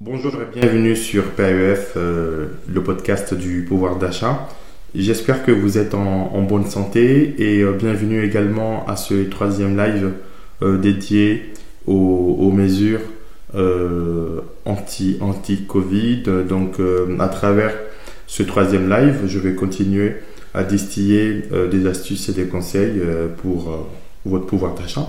Bonjour et bienvenue sur PAEF, euh, le podcast du pouvoir d'achat. J'espère que vous êtes en, bonne santé et euh, bienvenue également à ce troisième live euh, dédié aux, mesures anti, anti-Covid. Donc à travers ce troisième live, je vais continuer à distiller des astuces et des conseils pour votre pouvoir d'achat.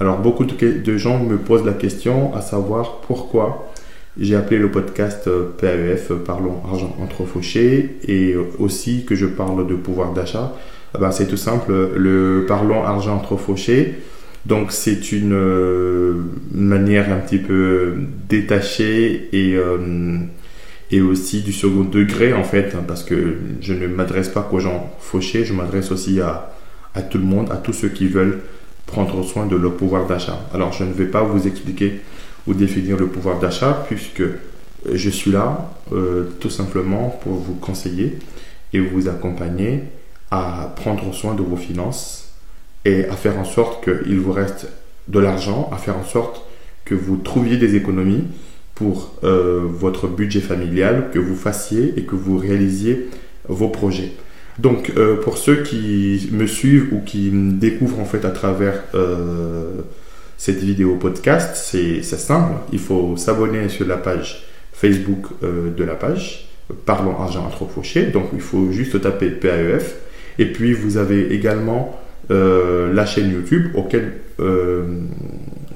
Alors beaucoup de gens me posent la question à savoir pourquoi j'ai appelé le podcast euh, PAEF, euh, Parlons Argent entre Fauchés, et aussi que je parle de pouvoir d'achat. Ah ben, c'est tout simple, le Parlons Argent entre Fauchés. Donc c'est une euh, manière un petit peu détachée et, et aussi du second degré en fait, hein, parce que je ne m'adresse pas qu'aux gens fauchés, je m'adresse aussi à, à tout le monde, à tous ceux qui veulent prendre soin de leur pouvoir d'achat. Alors je ne vais pas vous expliquer ou définir le pouvoir d'achat, puisque je suis là euh, tout simplement pour vous conseiller et vous accompagner à prendre soin de vos finances et à faire en sorte qu'il vous reste de l'argent, à faire en sorte que vous trouviez des économies pour euh, votre budget familial, que vous fassiez et que vous réalisiez vos projets. Donc, euh, pour ceux qui me suivent ou qui me découvrent en fait à travers cette vidéo podcast, c'est simple. Il faut s'abonner sur la page Facebook euh, de la page Parlons Argent Fauché. Donc, il faut juste taper PAEF. Et puis, vous avez également euh, la chaîne YouTube auquel euh,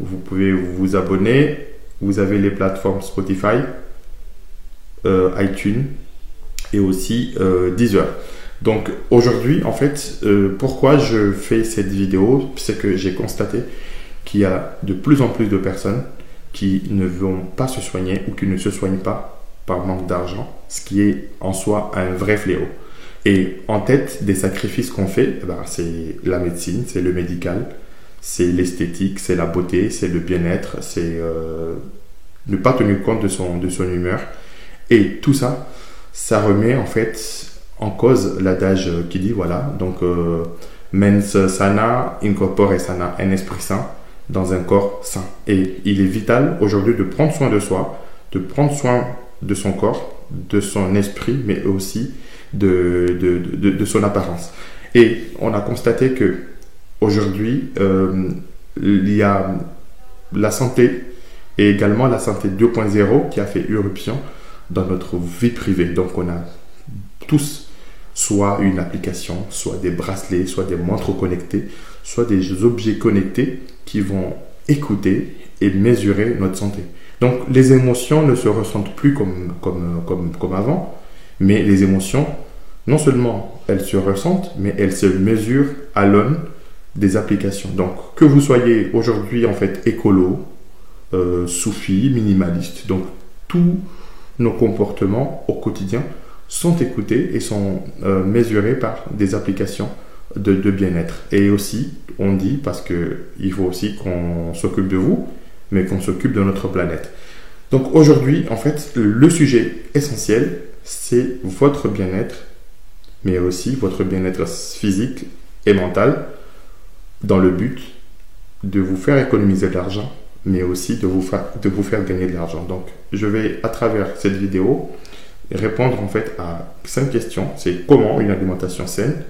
vous pouvez vous abonner. Vous avez les plateformes Spotify, iTunes et aussi Deezer. Donc aujourd'hui, en fait, pourquoi je fais cette vidéo, c'est que j'ai constaté qu'il y a de plus en plus de personnes qui ne vont pas se soigner ou qui ne se soignent pas par manque d'argent, ce qui est en soi un vrai fléau. Et en tête des sacrifices qu'on fait, eh ben, c'est la médecine, c'est le médical, c'est l'esthétique, c'est la beauté, c'est le bien-être, c'est euh, ne pas tenir compte de son, de son humeur. Et tout ça, ça remet en fait en cause l'adage qui dit voilà, donc euh, mens sana, incorpore sana, un esprit sain dans un corps sain. Et il est vital aujourd'hui de prendre soin de soi, de prendre soin de son corps, de son esprit, mais aussi de, de, de, son apparence. Et on a constaté que aujourd'hui, euh, il y a la santé et également la santé 2.0 qui a fait irruption dans notre vie privée. Donc on a tous soit une application, soit des bracelets, soit des montres connectées, soit des objets connectés qui vont écouter et mesurer notre santé. Donc les émotions ne se ressentent plus comme, comme, comme, comme avant, mais les émotions, non seulement elles se ressentent, mais elles se mesurent à l'aune des applications. Donc que vous soyez aujourd'hui en fait écolo, euh, soufi, minimaliste, donc tous nos comportements au quotidien sont écoutés et sont euh, mesurés par des applications de, bien-être. Et aussi, on dit, parce qu'il faut aussi qu'on s'occupe de vous, mais qu'on s'occupe de notre planète. Donc aujourd'hui, en fait, le sujet essentiel, c'est votre bien-être, mais aussi votre bien-être physique et mental, dans le but de vous faire économiser de l'argent, mais aussi de vous, de vous faire gagner de l'argent. Donc, je vais, à travers cette vidéo, répondre en fait à cinq questions. C'est comment une alimentation saine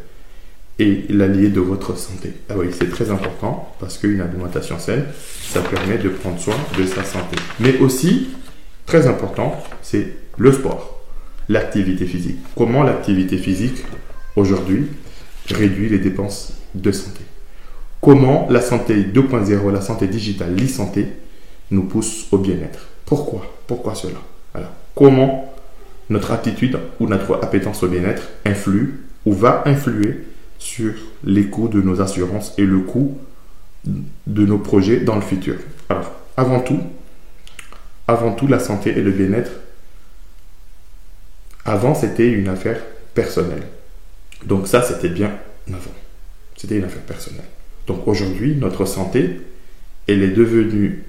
et l'allié de votre santé. Ah oui, c'est très important parce qu'une alimentation saine, ça permet de prendre soin de sa santé. Mais aussi, très important, c'est le sport, l'activité physique. Comment l'activité physique, aujourd'hui, réduit les dépenses de santé. Comment la santé 2.0, la santé digitale, l'e-santé, nous pousse au bien-être. Pourquoi? Pourquoi cela? Comment notre attitude ou notre appétence au bien-être influe ou va influer sur les coûts de nos assurances et le coût de nos projets dans le futur? Alors, avant tout, avant tout, la santé et le bien-être, avant, c'était une affaire personnelle. Donc ça, c'était bien avant. C'était une affaire personnelle. Donc aujourd'hui, notre santé, elle est devenue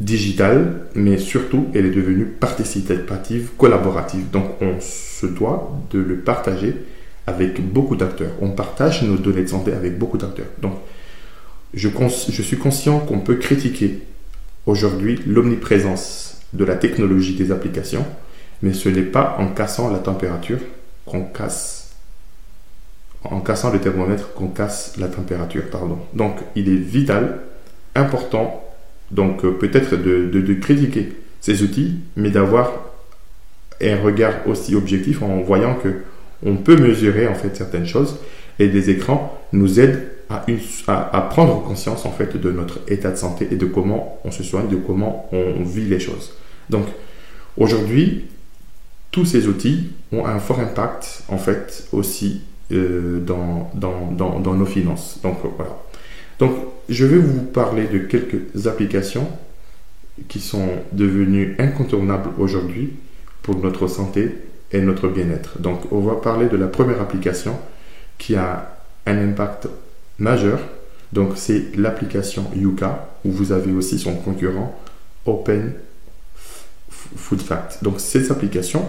digitale, mais surtout, elle est devenue participative, collaborative. Donc, on se doit de le partager avec beaucoup d'acteurs. On partage nos données de santé avec beaucoup d'acteurs. Donc, je, suis conscient qu'on peut critiquer aujourd'hui l'omniprésence de la technologie des applications, mais ce n'est pas en cassant la température qu'on casse, en cassant le thermomètre qu'on casse la température, pardon. Donc, il est vital, important, donc euh, peut-être de, critiquer ces outils, mais d'avoir un regard aussi objectif en voyant que on peut mesurer en fait certaines choses et des écrans nous aident à, à, prendre conscience en fait de notre état de santé et de comment on se soigne, de comment on vit les choses. Donc aujourd'hui, tous ces outils ont un fort impact en fait aussi euh, dans, nos finances. Donc voilà. Donc je vais vous parler de quelques applications qui sont devenues incontournables aujourd'hui pour notre santé et notre bien-être. Donc on va parler de la première application qui a un impact majeur. Donc c'est l'application Yuka où vous avez aussi son concurrent Open Food Fact. Donc cette application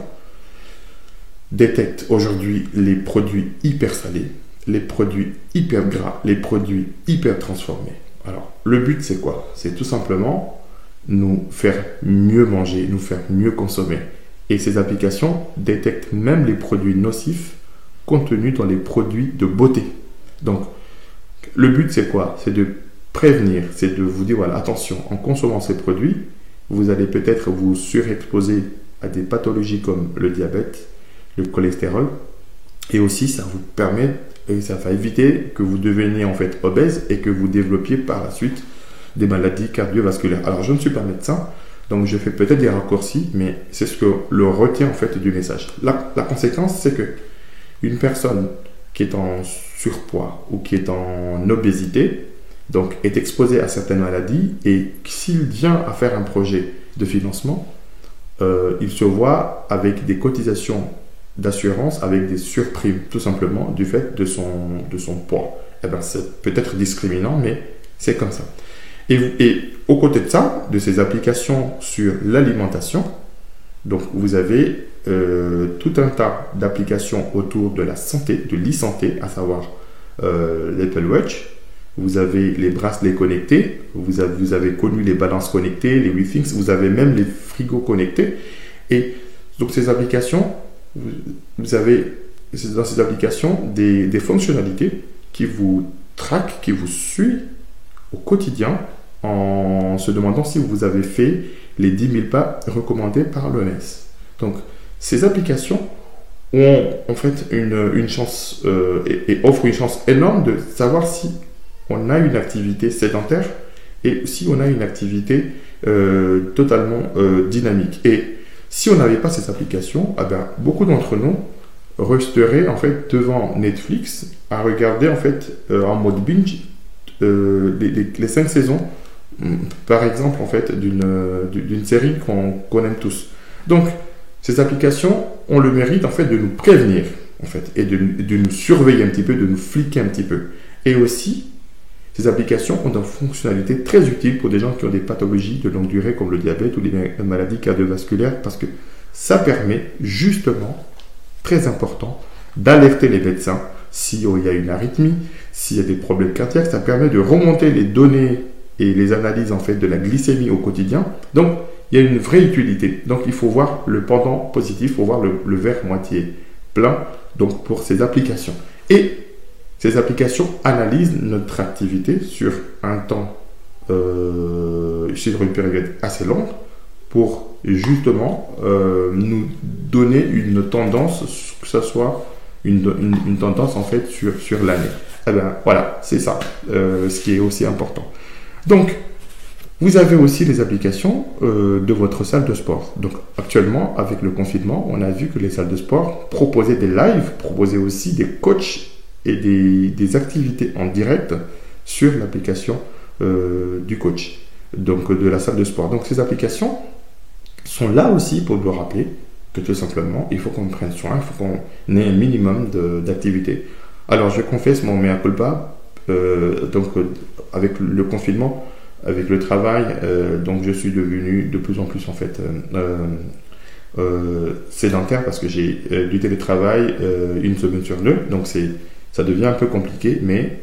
détecte aujourd'hui les produits hyper salés, les produits hyper gras, les produits hyper transformés. Alors le but c'est quoi? C'est tout simplement nous faire mieux manger, nous faire mieux consommer. Et ces applications détectent même les produits nocifs contenus dans les produits de beauté. Donc le but c'est quoi? C'est de prévenir, c'est de vous dire voilà, attention, en consommant ces produits, vous allez peut-être vous surexposer à des pathologies comme le diabète, le cholestérol. Et aussi, ça vous permet, et ça va éviter que vous deveniez en fait obèse et que vous développiez par la suite des maladies cardiovasculaires. Alors, je ne suis pas médecin, donc je fais peut-être des raccourcis, mais c'est ce que le retient en fait du message. La, la conséquence, c'est que une personne qui est en surpoids ou qui est en obésité, donc est exposé à certaines maladies et s'il vient à faire un projet de financement, euh, il se voit avec des cotisations d'assurance, avec des surprimes, tout simplement du fait de son, de son poids. Eh ben, c'est peut-être discriminant, mais c'est comme ça. Et, et au côté de ça, de ces applications sur l'alimentation, donc vous avez euh, tout un tas d'applications autour de la santé, de l'e-santé, à savoir euh, l'Apple Watch, vous avez les bracelets connectés, vous avez, vous avez connu les balances connectées, les WeThings, vous avez même les frigos connectés. Et donc ces applications, vous avez dans ces applications des, fonctionnalités qui vous traquent, qui vous suivent au quotidien en se demandant si vous avez fait les 10 000 pas recommandés par l'OMS. Donc ces applications ont en fait une, chance euh, et, offrent une chance énorme de savoir si on a une activité sédentaire et si on a une activité euh, totalement euh, dynamique. Si on n'avait pas ces applications, eh ben, beaucoup d'entre nous resteraient en fait devant Netflix à regarder en fait euh, en mode binge les, les, cinq saisons, mm, par exemple en fait d'une série qu'on aime tous. Donc ces applications ont le mérite en fait de nous prévenir en fait et de, de nous surveiller un petit peu, de nous fliquer un petit peu. Et aussi ces applications ont des fonctionnalités très utiles pour des gens qui ont des pathologies de longue durée comme le diabète ou les maladies cardiovasculaires parce que ça permet justement, très important, d'alerter les médecins s'il y a une arythmie, s'il y a des problèmes cardiaques. Ça permet de remonter les données et les analyses en fait de la glycémie au quotidien. Donc, il y a une vraie utilité. Donc, il faut voir le pendant positif, il faut voir le, le verre moitié plein donc pour ces applications. Et ces applications analysent notre activité sur un temps, euh, sur une période assez longue, pour justement euh, nous donner une tendance, que ce soit une, tendance en fait sur, sur l'année. Eh bien voilà, c'est ça, euh, ce qui est aussi important. Donc, vous avez aussi les applications de votre salle de sport. Donc actuellement, avec le confinement, on a vu que les salles de sport proposaient des lives, proposaient aussi des coachs et des, activités en direct sur l'application euh, du coach, donc de la salle de sport. Donc ces applications sont là aussi pour nous rappeler que tout simplement, il faut qu'on prenne soin, il faut qu'on ait un minimum d'activité. Alors je confesse mon mea culpa, euh, donc avec le confinement, avec le travail, donc je suis devenu de plus en plus en fait sédentaire parce que j'ai du télétravail une semaine sur deux, donc c'est ça devient un peu compliqué, mais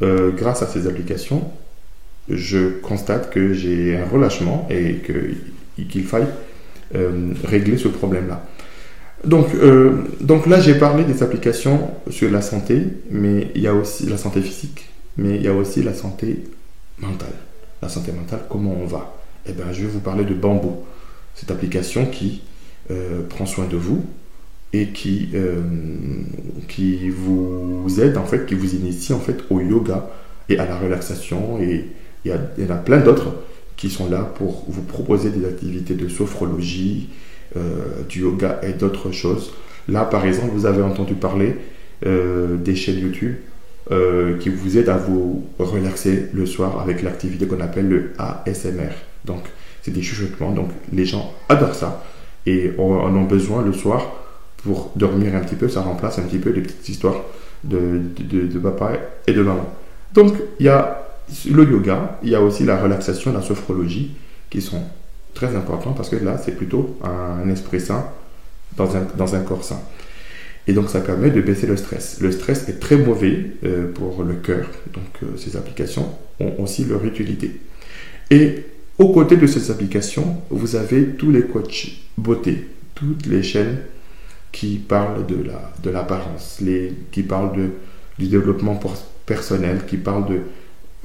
grâce à ces applications, je constate que j'ai un relâchement et qu'il faille régler ce problème-là. Donc, euh, donc là, j'ai parlé des applications sur la santé, mais il y a aussi la santé physique, mais il y a aussi la santé mentale. La santé mentale, comment on va? Eh bien, je vais vous parler de Bamboo, cette application qui euh, prend soin de vous et qui, euh, qui vous aide, en fait, qui vous initie en fait au yoga et à la relaxation. Et il y, en a plein d'autres qui sont là pour vous proposer des activités de sophrologie, euh, du yoga et d'autres choses. Là, par exemple, vous avez entendu parler euh, des chaînes YouTube qui vous aident à vous relaxer le soir avec l'activité qu'on appelle le ASMR. Donc, c'est des chuchotements. Donc, les gens adorent ça et en ont besoin le soir pour dormir un petit peu. Ça remplace un petit peu les petites histoires de, de, papa et de maman. Donc, il y a le yoga, il y a aussi la relaxation, la sophrologie qui sont très important parce que là, c'est plutôt un esprit sain dans un, dans un corps sain. Et donc, ça permet de baisser le stress. Le stress est très mauvais euh, pour le cœur. Donc, euh, ces applications ont aussi leur utilité. Et aux côtés de ces applications, vous avez tous les coachs beauté, toutes les chaînes qui parlent de la de l'apparence, qui parlent de, du développement personnel, qui parlent de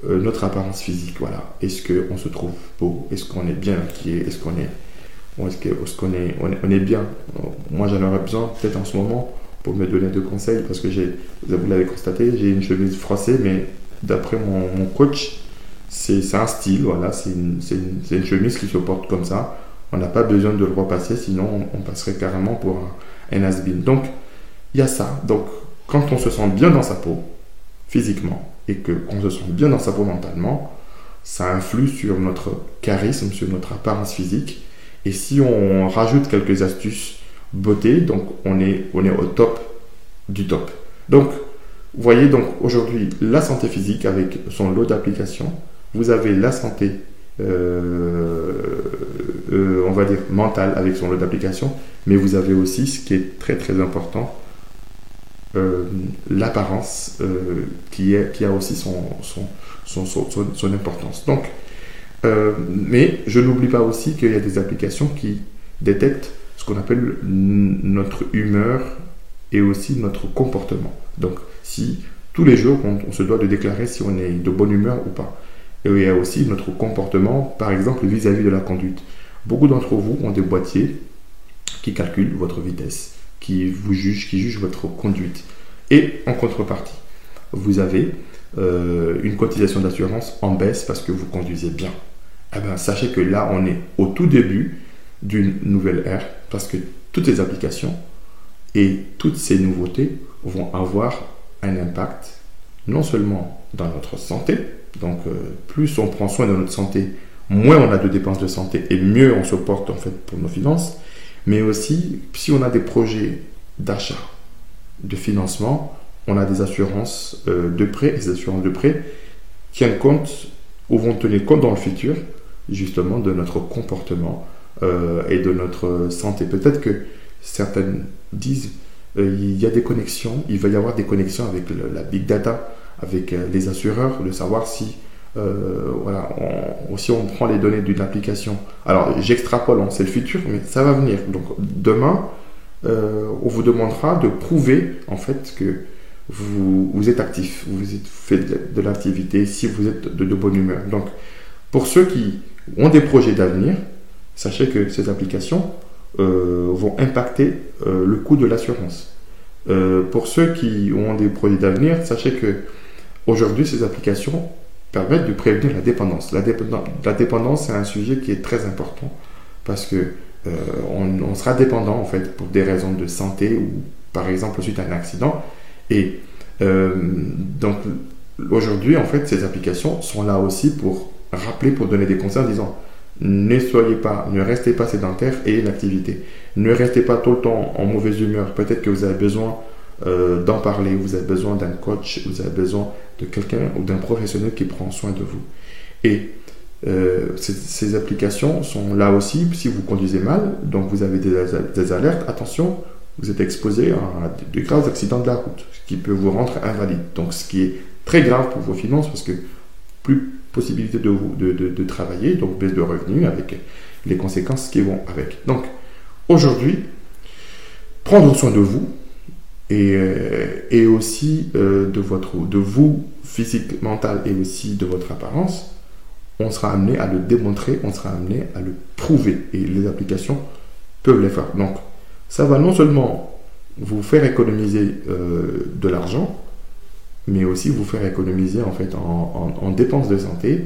euh, notre apparence physique, voilà. Est-ce qu'on se trouve beau? Est-ce qu'on est bien est? Est-ce qu'on est, est, qu'on est, on est, bien? Moi, j'en aurais besoin peut-être en ce moment pour me donner deux conseils parce que j'ai, vous l'avez constaté, j'ai une chemise froissée, mais d'après mon, coach, c'est un style, voilà. C'est une, une, chemise qui se porte comme ça. On n'a pas besoin de le repasser, sinon on, passerait carrément pour un, un has-been. Donc, il y a ça. Donc, quand on se sent bien dans sa peau, physiquement, et qu'on se sent bien dans sa peau mentalement, ça influe sur notre charisme, sur notre apparence physique. Et si on rajoute quelques astuces beauté, donc on est, on est au top du top. Donc, vous voyez donc aujourd'hui la santé physique avec son lot d'applications. Vous avez la santé, euh, euh, on va dire mentale avec son lot d'applications, mais vous avez aussi ce qui est très très important, euh, l'apparence euh, qui, qui a aussi son, son, son, importance. Donc, mais je n'oublie pas aussi qu'il y a des applications qui détectent ce qu'on appelle notre humeur et aussi notre comportement. Donc, si tous les jours on, se doit de déclarer si on est de bonne humeur ou pas. Et il y a aussi notre comportement, par exemple, vis-à-vis -vis de la conduite. Beaucoup d'entre vous ont des boîtiers qui calculent votre vitesse qui vous juge, qui juge votre conduite. Et en contrepartie, vous avez euh, une cotisation d'assurance en baisse parce que vous conduisez bien. Eh bien, sachez que là, on est au tout début d'une nouvelle ère parce que toutes ces applications et toutes ces nouveautés vont avoir un impact non seulement dans notre santé, donc euh, plus on prend soin de notre santé, moins on a de dépenses de santé et mieux on se porte en fait pour nos finances, mais aussi, si on a des projets d'achat, de financement, on a des assurances euh, de prêt et ces assurances de prêt tiennent compte ou vont tenir compte dans le futur justement de notre comportement euh, et de notre santé. Peut-être que certaines disent euh, il y a des connexions, il va y avoir des connexions avec la big data, avec les assureurs, de savoir si euh, voilà, on, si on prend les données d'une application, alors j'extrapole, hein, c'est le futur, mais ça va venir. Donc demain, euh, on vous demandera de prouver en fait que vous, vous êtes actif, vous faites de, l'activité, si vous êtes de, bonne humeur. Donc pour ceux qui ont des projets d'avenir, sachez que ces applications euh, vont impacter le coût de l'assurance. pour ceux qui ont des projets d'avenir, sachez que aujourd'hui ces applications permettre de prévenir la dépendance. La, la dépendance, c'est un sujet qui est très important parce que euh, on, sera dépendant en fait pour des raisons de santé ou par exemple suite à un accident. Et euh, donc aujourd'hui, en fait, ces applications sont là aussi pour rappeler, pour donner des conseils en disant ne soyez pas, ne restez pas sédentaire et l'activité. Ne restez pas tout le temps en mauvaise humeur. Peut-être que vous avez besoin euh, d'en parler, vous avez besoin d'un coach, vous avez besoin de quelqu'un ou d'un professionnel qui prend soin de vous. Et euh, ces, applications sont là aussi si vous conduisez mal, donc vous avez des, alertes, attention, vous êtes exposé à de, graves accidents de la route, ce qui peut vous rendre invalide. Donc ce qui est très grave pour vos finances parce que plus possibilité de, de, de travailler, donc baisse de revenus avec les conséquences qui vont avec. Donc aujourd'hui, prendre soin de vous et, euh, et aussi euh, de, votre, de vous physique, mental et aussi de votre apparence, on sera amené à le démontrer, on sera amené à le prouver. Et les applications peuvent les faire. Donc, ça va non seulement vous faire économiser euh, de l'argent, mais aussi vous faire économiser en fait en, en, dépenses de santé,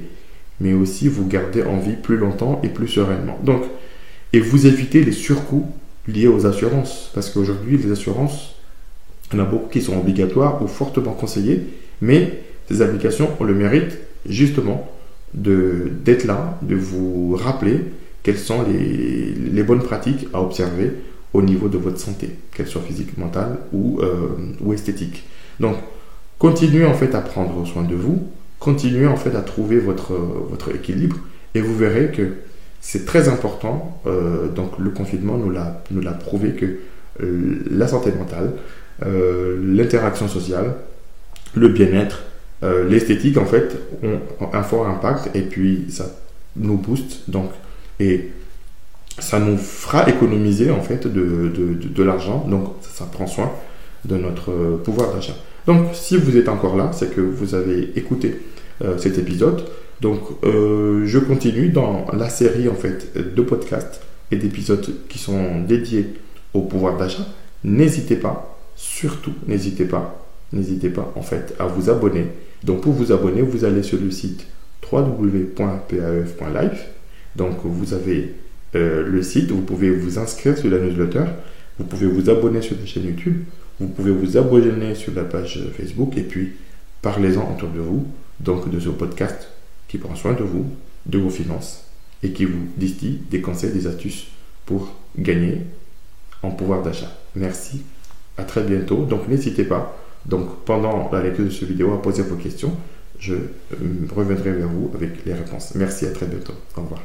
mais aussi vous garder en vie plus longtemps et plus sereinement. Donc, et vous éviter les surcoûts liés aux assurances, parce qu'aujourd'hui les assurances, il y en a beaucoup qui sont obligatoires ou fortement conseillées, mais ces applications ont le mérite justement d'être là, de vous rappeler quelles sont les, les, bonnes pratiques à observer au niveau de votre santé, qu'elle soit physique, mentale ou, euh, ou esthétique. Donc, continuez en fait à prendre soin de vous, continuez en fait à trouver votre, votre équilibre et vous verrez que c'est très important. Euh, donc, le confinement nous l'a prouvé que euh, la santé mentale, l'interaction sociale, le bien-être, euh, l'esthétique en fait ont un fort impact et puis ça nous booste donc et ça nous fera économiser en fait de, de, l'argent donc ça, prend soin de notre pouvoir d'achat. Donc si vous êtes encore là, c'est que vous avez écouté euh, cet épisode. Donc euh, je continue dans la série en fait de podcasts et d'épisodes qui sont dédiés au pouvoir d'achat. N'hésitez pas, surtout n'hésitez pas, n'hésitez pas en fait à vous abonner donc pour vous abonner, vous allez sur le site www.paf.life. Donc vous avez euh, le site, vous pouvez vous inscrire sur la newsletter, vous pouvez vous abonner sur la chaîne YouTube, vous pouvez vous abonner sur la page Facebook et puis parlez-en autour de vous, donc de ce podcast qui prend soin de vous, de vos finances et qui vous distille des conseils, des astuces pour gagner en pouvoir d'achat. Merci, à très bientôt. Donc n'hésitez pas donc pendant la lecture de cette vidéo, à poser vos questions. Je euh, reviendrai vers vous avec les réponses. Merci, à très bientôt. Au revoir.